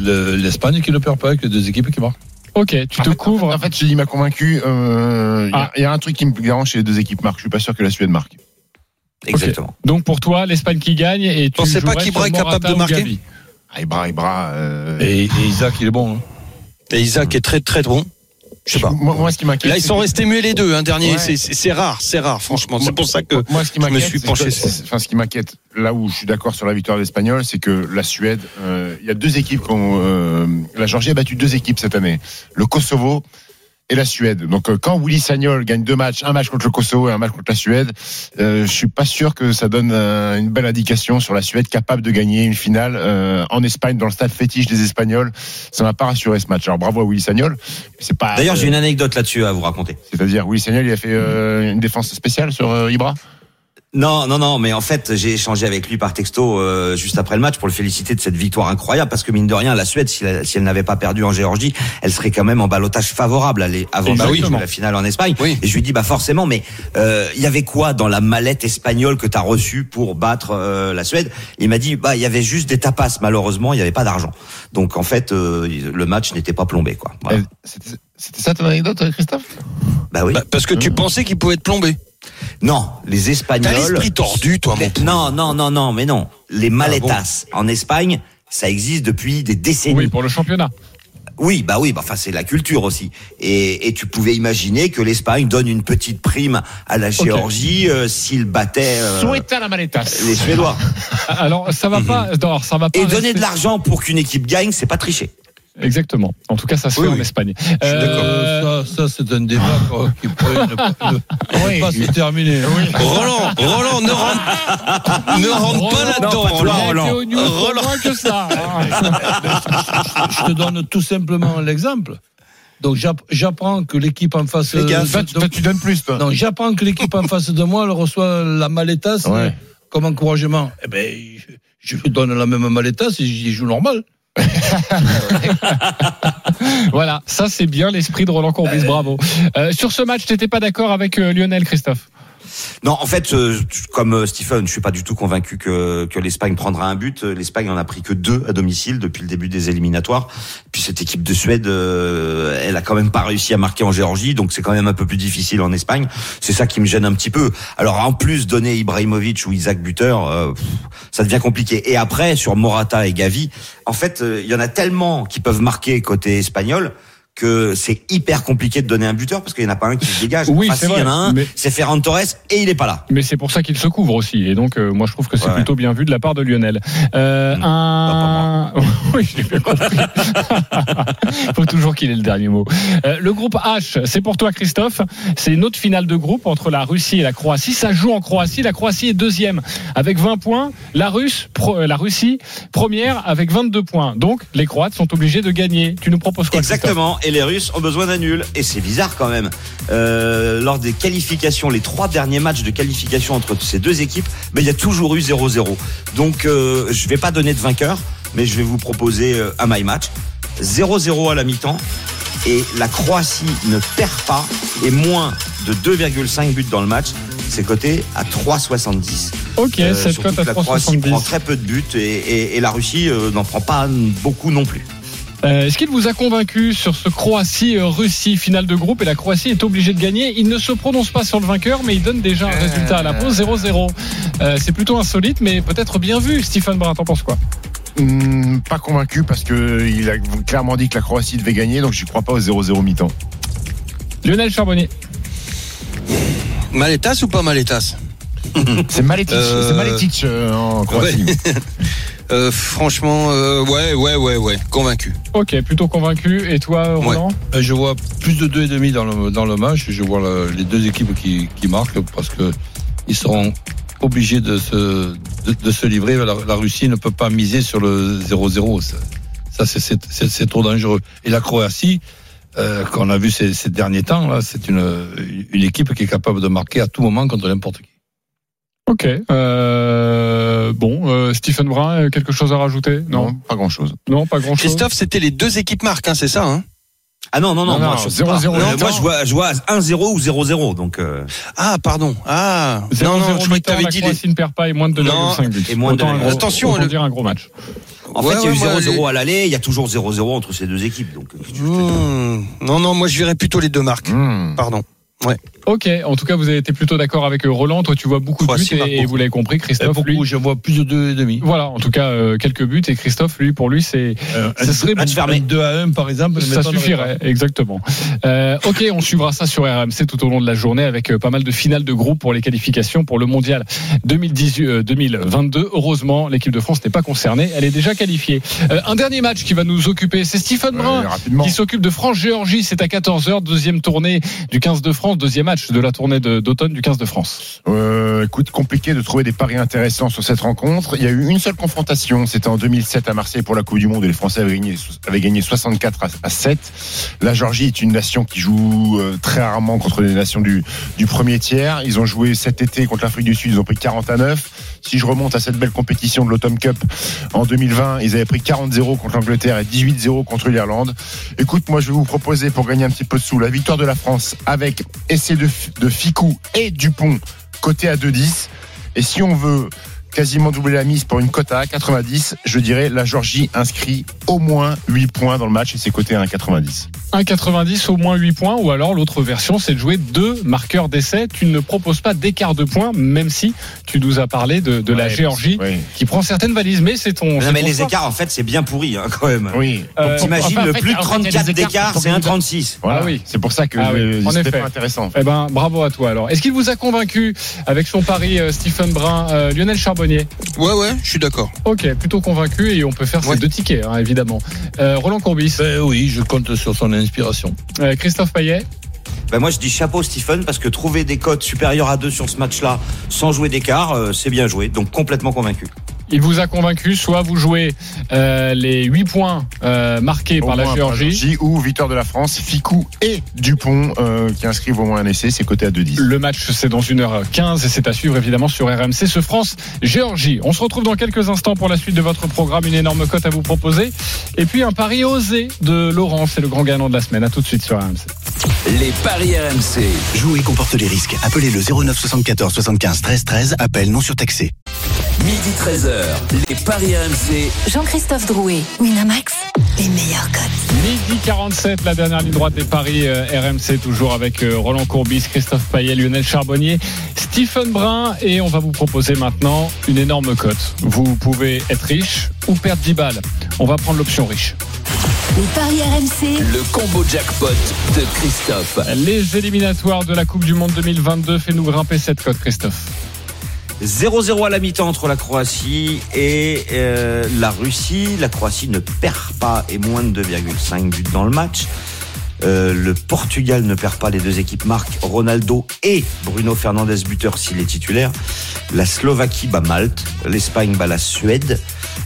le- l'Espagne qui ne perd pas avec les deux équipes qui marquent. Ok, tu te En fait, couvres. En fait, je dis, il m'a convaincu. euh, Il y a- Ah. il y, a un truc qui me dérange chez les deux équipes marquent. Je suis pas sûr que la Suède marque. Exactement. Donc pour toi, l'Espagne qui gagne et tu Pensez pas qu'Ibra est capable de marquer. Ah, Ibra, Ibra. euh, Et, et Isaac, il est bon. hein. Et Isaac est très très bon. Je sais pas. Moi, moi, ce qui m'inquiète. Là, ils sont restés muets les deux, un dernier. Ouais. C'est- C'est c'est rare, c'est rare, franchement. C'est pour ça que Moi, ce qui je me suis penché Enfin, ce qui m'inquiète, là où je suis d'accord sur la victoire de l'Espagnol, c'est que la Suède, euh, il y a deux équipes. qui ont, euh, la Géorgie a battu deux équipes cette année, le Kosovo et la Suède. Donc, euh, quand Willy Sagnol gagne deux matchs, un match contre le Kosovo et un match contre la Suède, euh, je suis pas sûr que ça donne euh, une belle indication sur la Suède capable de gagner une finale euh, en Espagne dans le stade fétiche des Espagnols. Ça m'a pas rassuré ce match. Alors bravo à Willy Sagnol. C'est pas. D'ailleurs, euh, j'ai une anecdote là-dessus à vous raconter. C'est-à-dire, Willy Sagnol, il a fait euh, une défense spéciale sur euh, Ibra? Non, non, non, mais en fait, j'ai échangé avec lui par texto euh, juste après le match pour le féliciter de cette victoire incroyable, parce que mine de rien, la Suède, si elle, si elle n'avait pas perdu en Géorgie, elle serait quand même en balotage favorable aller avant Bah de oui. jouer la finale en Espagne. Oui. Et je lui dis bah forcément, mais euh, il y avait quoi dans la mallette espagnole que tu as reçue pour battre euh, la Suède? Il m'a dit bah il y avait juste des tapas, malheureusement, il n'y avait pas d'argent. Donc en fait, euh, le match n'était pas plombé, quoi. Voilà. Euh, C'était c'était ça ton anecdote, Christophe? Bah oui. Bah, parce que tu pensais qu'il pouvait être plombé. Non, les T'as Espagnols. l'esprit tordu, toi, mon Non, non, non, non, mais non. Les maletas en Espagne, ça existe depuis des décennies. Oui, pour le championnat. Oui, bah oui, bah enfin c'est la culture aussi. Et, et tu pouvais imaginer que l'Espagne donne une petite prime à la Géorgie euh, s'il battait euh, la maletas. les Suédois. Alors ça va pas. non, ça va pas. Et donner de l'argent pour qu'une équipe gagne, c'est pas tricher. Exactement. En tout cas, ça se Oui, fait en oui. Espagne. Euh, ça, ça c'est un débat quoi, qui pourrait ne, ne- ne pas se terminer. Roland, Roland, ne rentre, ne rentre pas là-dedans, Roland. Roland. que ça. Je te donne tout simplement l'exemple. Donc j'app- j'apprends que l'équipe en face Fais gaffe. de- Toi, tu donnes plus, toi. non, j'apprends que l'équipe en face de moi elle reçoit la maletas Ouais. euh, comme encouragement. Eh ben, je, je lui donne la même maletas et j'y joue normal. Voilà, ça c'est bien l'esprit de Roland Courbis. Bravo. Euh, sur ce match, t'étais pas d'accord avec euh, Lionel, Christophe? Non, en fait, euh, comme euh, Stephen, je suis pas du tout convaincu que, que l'Espagne prendra un but. Euh, L'Espagne en a pris que deux à domicile depuis le début des éliminatoires. Puis cette équipe de Suède, elle a quand même pas réussi à marquer en Géorgie, donc c'est quand même un peu plus difficile en Espagne. C'est ça qui me gêne un petit peu. Alors en plus donner Ibrahimovic ou Isaac buteur, euh, ça devient compliqué. Et après sur Morata et Gavi, en fait, il y en a tellement qui peuvent marquer côté espagnol que c'est hyper compliqué de donner un buteur parce qu'il n'y en a pas un qui se dégage. Oui, Enfin, c'est si, il y en a vrai, un, mais- c'est Ferran Torres et il est pas là. Mais c'est pour ça qu'il se couvre aussi. Et donc, euh, moi, je trouve que c'est Ouais, plutôt bien vu de la part de Lionel. Euh, un... oui, j'ai bien compris. faut toujours qu'il ait le dernier mot. Euh, le groupe H, c'est pour toi, Christophe. C'est une autre finale de groupe entre la Russie et la Croatie. Ça joue en Croatie. La Croatie est deuxième avec 20 points. La, Russe, pro- euh, la Russie, première avec 22 points. Donc, les Croates sont obligés de gagner. Tu nous proposes quoi, Christophe? Exactement. Et les Russes ont besoin d'un nul. Et c'est bizarre quand même. Euh, lors des qualifications, les trois derniers matchs de qualification entre ces deux équipes, ben, il y a toujours eu 0-0. Donc, euh, je vais pas donner de vainqueur, mais je vais vous proposer euh, un my match. 0-0 à la mi-temps. Et la Croatie ne perd pas et moins de 2,5 buts dans le match. C'est coté à 3,70. Ok, Euh, cette cote à que la Croatie prend 3,70. très peu de buts et, et- et la Russie euh, n'en prend pas beaucoup non plus. Euh, Est-ce qu'il vous a convaincu sur ce Croatie-Russie finale de groupe et la Croatie est obligée de gagner? Il ne se prononce pas sur le vainqueur, mais il donne déjà un résultat à la pause 0-0. Euh, C'est plutôt insolite, mais peut-être bien vu. Stephen Brun, t'en penses quoi? Hmm, pas convaincu parce que il a clairement dit que la Croatie devait gagner, donc j'y crois pas au 0-0 mi-temps. Lionel Charbonnier. Maletas ou pas Maletas? C'est Maletic, Euh, c'est Maletic euh, en Croatie. Euh, franchement, euh, ouais, ouais, ouais, ouais, convaincu. Ok, plutôt convaincu. Et toi, Roland Euh, Je vois plus de 2,5 dans le, dans le match. Je vois la- les deux équipes qui, qui marquent parce que ils seront obligés de se, de, de se livrer. La, la Russie ne peut pas miser sur le 0-0. Ça, ça, c'est- c'est c'est- c'est trop dangereux. Et la Croatie, euh, qu'on a vu ces, ces derniers temps, là, c'est une, une équipe qui est capable de marquer à tout moment contre n'importe qui. Ok. Euh, bon, euh, Stephen Brun, quelque chose à rajouter? Non, pas grand chose. Non, pas grand chose. Christophe, c'était les deux équipes marques, hein, c'est ça hein? Ah non, non, non, Non, moi, non, je sais pas. 0-0 Euh, mi-temps. moi, je vois, je vois 1-0 ou 0-0, donc. euh, Ah, pardon. Ah, 0 non, non, je crois que t'avais la dit les... Croatie ne perd pas et moins de 2,5 buts. et moins de Autant un 2,5. gros- Attention, le- dire un gros match. En Ouais, fait, il y a eu moi, 0-0 les- à l'aller, il y a toujours 0-0 entre ces deux équipes, donc. tu Hmm. Non, non, moi je verrais plutôt les deux marques. Hmm. Pardon. Ouais. Ok, en tout cas, vous avez été plutôt d'accord avec euh, Roland. Toi, tu vois beaucoup de buts et, et vous l'avez compris, Et Christophe, beaucoup, lui. je vois plus de 2,5. Voilà, en tout cas, euh, quelques buts. Et Christophe, lui, pour lui, c'est ça serait match fermé. 2 à 1, par exemple. Ça suffirait, exactement. Euh, ok, on suivra ça sur RMC tout au long de la journée avec euh, pas mal de finales de groupe pour les qualifications pour le mondial 2018, euh, 2022. Heureusement, l'équipe de France n'est pas concernée, elle est déjà qualifiée. Euh, un dernier match qui va nous occuper, c'est Stephen Brun qui s'occupe de France-Géorgie. C'est à 14h, deuxième tournée du 15 de France, deuxième match de la tournée d'automne du 15 de France. Euh, écoute, compliqué de trouver des paris intéressants sur cette rencontre. Il y a eu une seule confrontation, c'était en 2007 à Marseille pour la Coupe du Monde et les Français avaient gagné, avaient gagné 64 à, à 7. La Géorgie est une nation qui joue euh, très rarement contre les nations du, du premier tiers. Ils ont joué cet été contre l'Afrique du Sud, ils ont pris 40 à 9. Si je remonte à cette belle compétition de l'Autumn Cup en 2020, ils avaient pris 40-0 contre l'Angleterre et 18-0 contre l'Irlande. Écoute, moi je vais vous proposer pour gagner un petit peu de sous la victoire de la France avec essai de, de Ficou et Dupont côté à 2,10. Et si on veut quasiment doubler la mise pour une cote à 1,90, je dirais la Georgie inscrit au moins 8 points dans le match et c'est coté à 1,90. 1,90 au moins 8 points, ou alors l'autre version, c'est de jouer deux marqueurs d'essai. Tu ne proposes pas d'écart de points, même si tu nous as parlé de, de la Géorgie, oui. qui prend certaines valises, mais c'est ton. c'est Non, mais ton les écarts, en fait, c'est bien pourri, hein, quand même. Oui. Euh, T'imagines, enfin, en le plus de en fait, il y a 34 des écarts d'écart, c'est qu'on 1,36. Voilà. Ah oui. C'est pour ça que Ah oui, en c'était pas intéressant. Eh ben, bravo à toi alors. Est-ce qu'il vous a convaincu avec son pari euh, Stephen Brun, euh, Lionel Charbonnier? Ouais, ouais, je suis d'accord. Ok, plutôt convaincu et on peut faire Ouais. ces deux tickets, hein, évidemment. Euh, Roland Courbis, Ben oui, je compte sur son inspiration. euh, Christophe Payet. Ben moi, je dis chapeau, Stephen, parce que trouver des cotes supérieures à 2 sur ce match-là, sans jouer d'écart, euh, c'est bien joué. Donc, complètement convaincu. Il vous a convaincu, soit vous jouez euh, les 8 points euh, marqués Au par la Géorgie. ou victoire de la France, Ficou et Dupont euh, qui inscrivent au moins un essai, c'est coté à 2,10. Le match, c'est dans 1h15 et c'est à suivre évidemment sur RMC, ce France-Géorgie. On se retrouve dans quelques instants pour la suite de votre programme. Une énorme cote à vous proposer. Et puis un pari osé de Laurent, c'est le grand gagnant de la semaine. À tout de suite sur RMC. Les paris RMC. Jouer comporte les risques. Appelez le 09 74 75 13 13. Appel non surtaxé. Midi 13h. Les paris RMC. Jean-Christophe Drouet, Winamax, les meilleurs cotes. Midi 47, la dernière ligne droite des paris euh, RMC, toujours avec euh, Roland Courbis, Christophe Payet, Lionel Charbonnier, Stephen Brun. Et on va vous proposer maintenant une énorme cote. Vous pouvez être riche ou perdre 10 balles. On va prendre l'option riche. Les paris RMC, Le combo jackpot de Christophe. Les éliminatoires de la Coupe du Monde 2022, fais-nous grimper cette cote, Christophe. 0-0 à la mi-temps entre la Croatie et euh, la Russie. La Croatie ne perd pas et moins de 2,5 buts dans le match. Euh, le Portugal ne perd pas, les deux équipes marquent Ronaldo et Bruno Fernandes buteur s'il est titulaire. La Slovaquie bat Malte, l'Espagne bat la Suède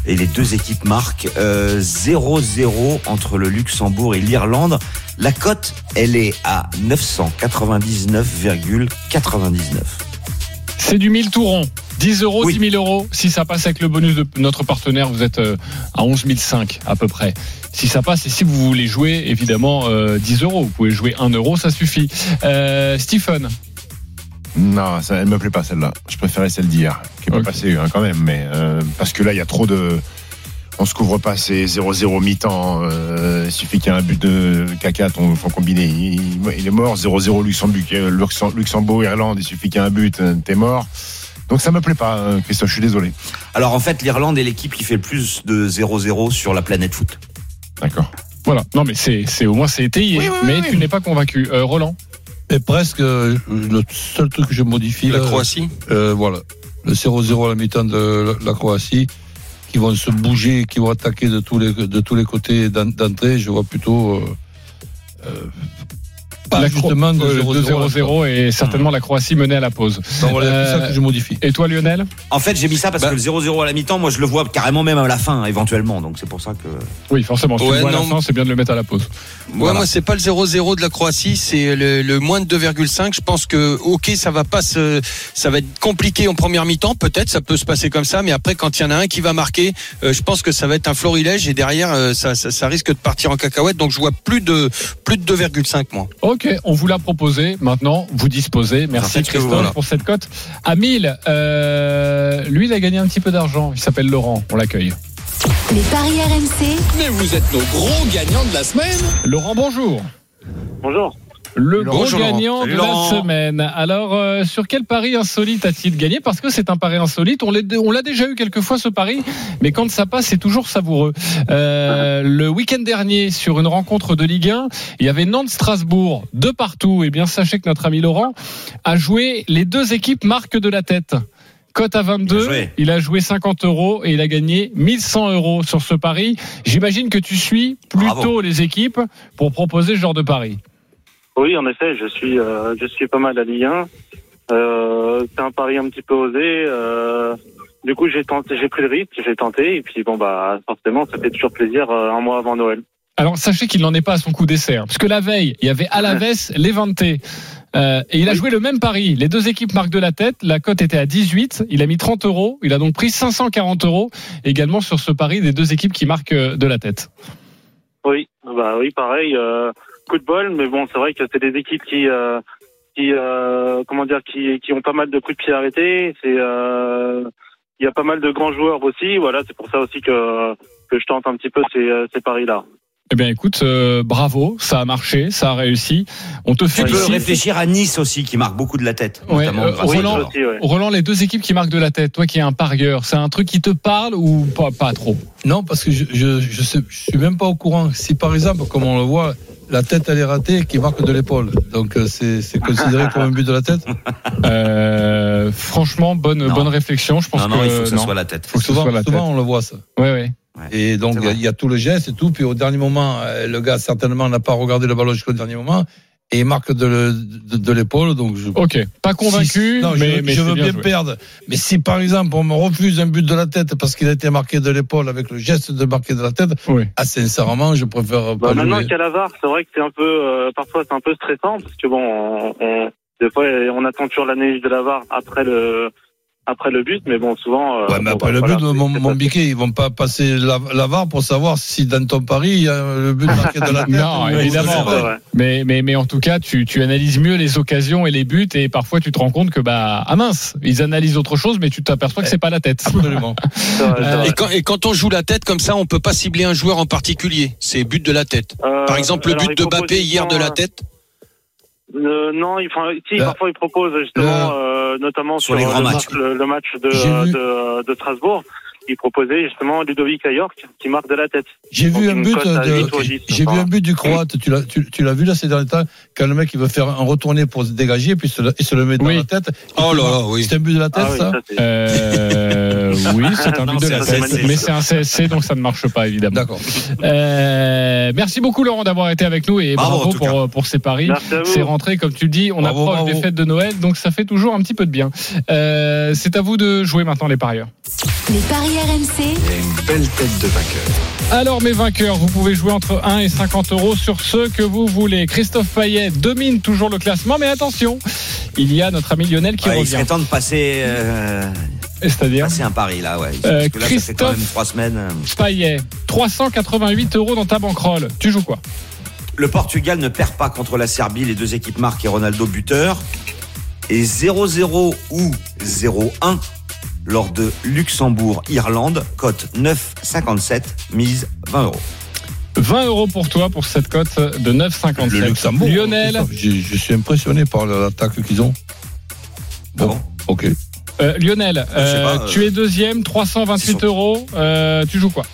et les deux équipes marquent euh, 0-0 entre le Luxembourg et l'Irlande. La cote, elle est à 999,99. C'est du 1000 tout rond. 10 euros, Oui. 10 000 euros. Si ça passe avec le bonus de notre partenaire, vous êtes euh, à 11 500 à peu près. Si ça passe et si vous voulez jouer, évidemment, euh, 10 euros. Vous pouvez jouer 1 euro, ça suffit. Euh, Stephen, Non, ça, elle me plaît pas celle-là. Je préférais celle d'hier, qui est pas passée hein, quand même, mais euh, parce que là il y a trop de. On se couvre pas, c'est 0-0 mi-temps. euh, il suffit qu'il y ait un but de caca, on faut combiner. Il, il est mort, 0-0 Luxembourg, euh, Luxem- Luxembourg, Irlande, il suffit qu'il y ait un but, euh, t'es mort. Donc ça me plaît pas, euh, Christophe, je suis désolé. Alors en fait, l'Irlande est l'équipe qui fait le plus de 0-0 sur la planète foot. D'accord. voilà. Non, mais c'est, c'est au moins c'est étayé. Oui, oui, mais oui, tu n'es pas convaincu. Euh, Roland, Et presque, euh, le seul truc que je modifie, La là, Croatie. euh, voilà, le 0-0 à la mi-temps de la, la Croatie, qui vont se bouger, qui vont attaquer de tous les, côtés d'en- d'entrée. Je vois plutôt. Euh, euh, pas La justement de euh, 0-0. de 0-0 et certainement la Croatie menée à la pause. Voilà, c'est Euh, ça que je modifie. Et toi, Lionel? En fait, j'ai mis ça parce Bah. que le 0-0 à la mi-temps, moi je le vois carrément même à la fin, éventuellement. Donc c'est pour ça que. Oui, forcément. Si tu Ouais, le vois à la non. fin, c'est bien de le mettre à la pause. Ouais, Voilà. moi c'est pas le 0-0 de la Croatie, c'est le, le moins de 2,5. Je pense que ok, ça va pas se, ça va être compliqué en première mi-temps, peut-être, ça peut se passer comme ça, mais après quand il y en a un qui va marquer, euh, je pense que ça va être un florilège et derrière euh, ça, ça, ça risque de partir en cacahuète. Donc je vois plus de plus de 2,5 moi. Ok, on vous l'a proposé. Maintenant, vous disposez. Merci Christophe pour cette cote. À 1000, euh, lui, il a gagné un petit peu d'argent. Il s'appelle Laurent. On l'accueille. Les paris RMC, Mais vous êtes nos gros gagnants de la semaine. Laurent, bonjour. Bonjour. Le gros gagnant Salut, de Laurent. la semaine. Alors, euh, sur quel pari insolite a-t-il gagné? Parce que c'est un pari insolite. On l'a déjà eu quelques fois ce pari, mais quand ça passe, c'est toujours savoureux. Euh, le week-end dernier, sur une rencontre de Ligue 1, il y avait Nantes-Strasbourg de partout. Et bien, sachez que notre ami Laurent a joué les deux équipes marque de la tête. Cote à 22, Bien joué. il a joué 50 euros et il a gagné 1100 euros sur ce pari. J'imagine que tu suis plutôt Bravo. les équipes pour proposer ce genre de pari. Oui, en effet, je suis, euh, je suis pas mal la Ligue 1. Euh, c'est un pari un petit peu osé. Euh, du coup, j'ai tenté, j'ai pris le risque, j'ai tenté, et puis bon bah forcément, ça fait toujours plaisir euh, un mois avant Noël. Alors sachez qu'il n'en est pas à son coup d'essai, hein, parce que la veille, il y avait Alaves, Levante, euh, et il a joué le même pari. Les deux équipes marquent de la tête. La cote était à 18. Il a mis 30 euros. Il a donc pris 540 euros également sur ce pari des deux équipes qui marquent euh, de la tête. Oui, bah oui, pareil. Euh, coup de bol, mais bon, c'est vrai que c'est des équipes qui, euh, qui, euh, comment dire, qui, qui ont pas mal de coups de pied arrêtés. C'est, euh, il y a pas mal de grands joueurs aussi. Voilà, c'est pour ça aussi que que je tente un petit peu ces, ces paris-là. Eh bien, écoute, euh, bravo, ça a marché, ça a réussi. On te Tu peux félicite. réfléchir à Nice aussi, qui marque beaucoup de la tête. Ouais, notamment euh, Roland, Victor. aussi, ouais. Roland, les deux équipes qui marquent de la tête, toi qui es un parieur, c'est un truc qui te parle ou pas, pas trop? Non, parce que je, je, je, sais, je suis même pas au courant. Si par exemple, comme on le voit, la tête elle est ratée, qui marque de l'épaule. Donc euh, c'est considéré comme un but de la tête? euh, Franchement, bonne, Non. bonne réflexion. Je pense Non, non, que il faut que ce non. soit la tête. Faut que ce souvent, soit la tête. souvent, on le voit ça. Ouais, ouais. Et donc il y y, a tout le geste et tout. Puis au dernier moment, euh, le gars certainement n'a pas regardé le ballon jusqu'au dernier moment et il marque de, le- de, de l'épaule. Donc je. Ok, pas convaincu, Si- non, je mais, veux- mais je veux bien, perdre. Mais si par exemple on me refuse un but de la tête parce qu'il a été marqué de l'épaule avec le geste de marquer de la tête, Oui. ah sincèrement, je préfère Bah, pas maintenant jouer. qu'il y a la VAR, c'est vrai que c'est un peu, euh, parfois c'est un peu stressant parce que bon, on, on- des fois on attend toujours l'analyse de la VAR après le, après le but, mais bon, souvent. euh, Ouais, mais bon, après bah, le voilà, but, mon, biquet, ils vont pas passer la, la VAR pour savoir si dans ton pari, il y a le but marqué de la tête. Non, évidemment. Mais, mais, mais en tout cas, tu, tu analyses mieux les occasions et les buts et parfois tu te rends compte que bah ah mince, ils analysent autre chose, mais tu t'aperçois que c'est pas la tête. Absolument. Et quand, et quand on joue la tête comme ça, on peut pas cibler un joueur en particulier. C'est but de la tête. Euh, Par exemple, le but de propose Bappé hier de la tête. euh, non, il, enfin, si, parfois il propose justement, euh, notamment sur sur, les grands le, matchs. match, le, le match de, de, de Strasbourg. Il proposait justement Ludovic à York qui marque de la tête. J'ai vu un but cote à de, 8 ou 10, j'ai vu un but du Croate. Tu l'as, tu, tu l'as vu là ces derniers temps quand le mec il veut faire un retourné pour se dégager puis il se le, il se le met dans Oui. la tête. Oh là là, oui. C'est un but de la tête Ah oui, ça. Euh, oui, c'est un Non, but de la tête, CSC, mais c'est un CSC donc ça ne marche pas évidemment. D'accord. Euh, merci beaucoup Laurent d'avoir été avec nous et Bravo, bravo, en tout pour, pour ces paris. C'est rentré comme tu le dis, on Bravo, approche bravo. des fêtes de Noël donc ça fait toujours un petit peu de bien. Euh, c'est à vous de jouer maintenant les parieurs. les paris RMC, Il y a une belle tête de vainqueur. Alors mes vainqueurs, vous pouvez jouer entre 1 et 50 euros sur ce que vous voulez. Christophe Payet domine toujours le classement, mais attention, il y a notre ami Lionel qui Ouais, il revient. serait temps de passer, euh, C'est-à-dire passer un pari là, ouais. Euh, Parce que là, ça fait quand Christophe- même trois semaines. Payet, 388 euros dans ta banquerolle. Tu joues quoi? Le Portugal ne perd pas contre la Serbie, les deux équipes marquent et Ronaldo buteur. Et 0-0 ou 0-1 lors de Luxembourg-Irlande, cote 9,57, mise 20 euros. 20 euros pour toi pour cette cote de 9,57. Le Luxembourg. Lionel, Christophe, Je, je suis impressionné par l'attaque qu'ils ont. Ah bon Ok. Euh, Lionel, sais euh, pas, euh, tu es deuxième, 328 ils sont- euros. Euh, tu joues quoi?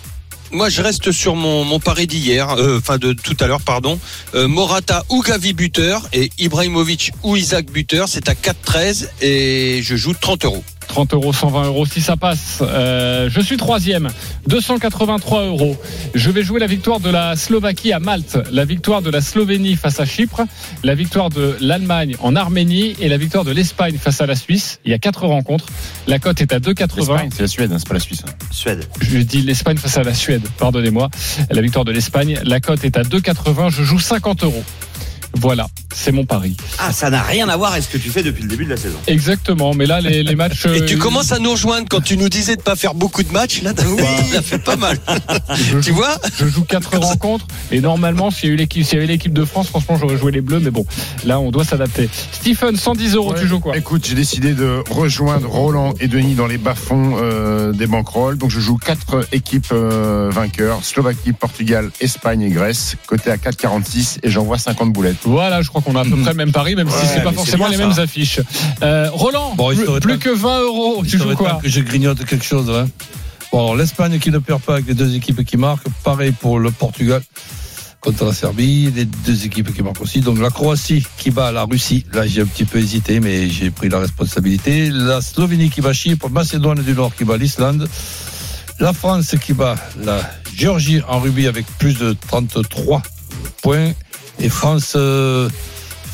Moi, je reste sur mon, mon pari d'hier, euh, enfin de tout à l'heure, pardon. Euh, Morata ou Gavi buteur et Ibrahimovic ou Isaac buteur. C'est à 4,13 et je joue 30 euros. 30 euros, 120 euros si ça passe. Euh, je suis troisième, 283 euros. Je vais jouer la victoire de la Slovaquie à Malte, la victoire de la Slovénie face à Chypre, la victoire de l'Allemagne en Arménie et la victoire de l'Espagne face à la Suisse. Il y a quatre rencontres. La cote est à 2,80. L'Espagne, C'est la Suède, hein, c'est pas la Suisse. hein. Suède. Je dis l'Espagne face à la Suède, pardonnez-moi. La victoire de l'Espagne. La cote est à 2,80. Je joue 50 euros. Voilà, c'est mon pari. Ah, ça n'a rien à voir avec ce que tu fais depuis le début de la saison. Exactement, mais là, les, les matchs. Et tu euh, commences à nous rejoindre quand tu nous disais de pas faire beaucoup de matchs. Là, t'as t'as fait pas mal. je tu joue- vois Je joue quatre rencontres et normalement, s'il y a eu l'équipe, s'il y avait l'équipe de France, franchement, j'aurais joué les Bleus, mais bon, là, on doit s'adapter. Stephen, 110 euros, Ouais. tu joues quoi? Écoute, j'ai décidé de rejoindre Roland et Denis dans les bas-fonds euh, des banquerolles. Donc je joue quatre équipes euh, vainqueurs Slovaquie, Portugal, Espagne et Grèce. Côté à 4,46 et j'envoie 50 boulettes. Voilà, je crois qu'on a à peu près le même pari, même si Ouais, c'est pas forcément les mêmes ça. affiches. Euh, Roland, Bon, plus, que 20 euros, tu joues quoi que je grignote quelque chose. Hein. Bon, l'Espagne qui ne perd pas avec les deux équipes qui marquent. Pareil pour le Portugal contre la Serbie, les deux équipes qui marquent aussi. Donc la Croatie qui bat la Russie. Là, j'ai un petit peu hésité, mais j'ai pris la responsabilité. La Slovénie qui bat Chypre, Macédoine du Nord qui bat l'Islande. La France qui bat la Géorgie en rugby avec plus de 33 points. Et France. euh,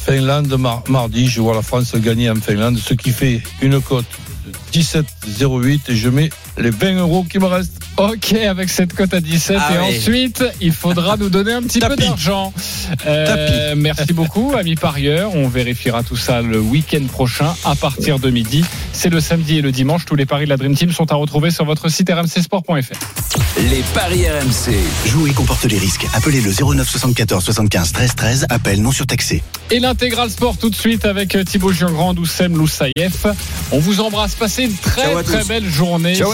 Finlande mar- mardi, je vois la France gagner en Finlande, ce qui fait une cote de 17,08 et je mets les 20 euros qui me restent. Ok, avec cette cote à 17. Ah et ensuite, il faudra nous donner un petit peu d'argent. Euh, merci beaucoup, amis parieurs. On vérifiera tout ça le week-end prochain à partir de midi. C'est le samedi et le dimanche. Tous les paris de la Dream Team sont à retrouver sur votre site rmcsport.fr. Les paris RMC. Jouer comporte les risques. Appelez le 09 74 75 13 13. Appel non surtaxé. Et l'intégral sport tout de suite avec Thibaut Giangrand, Oussem Loussaïef. On vous embrasse. Passez une très Ciao très tous. belle journée Ciao.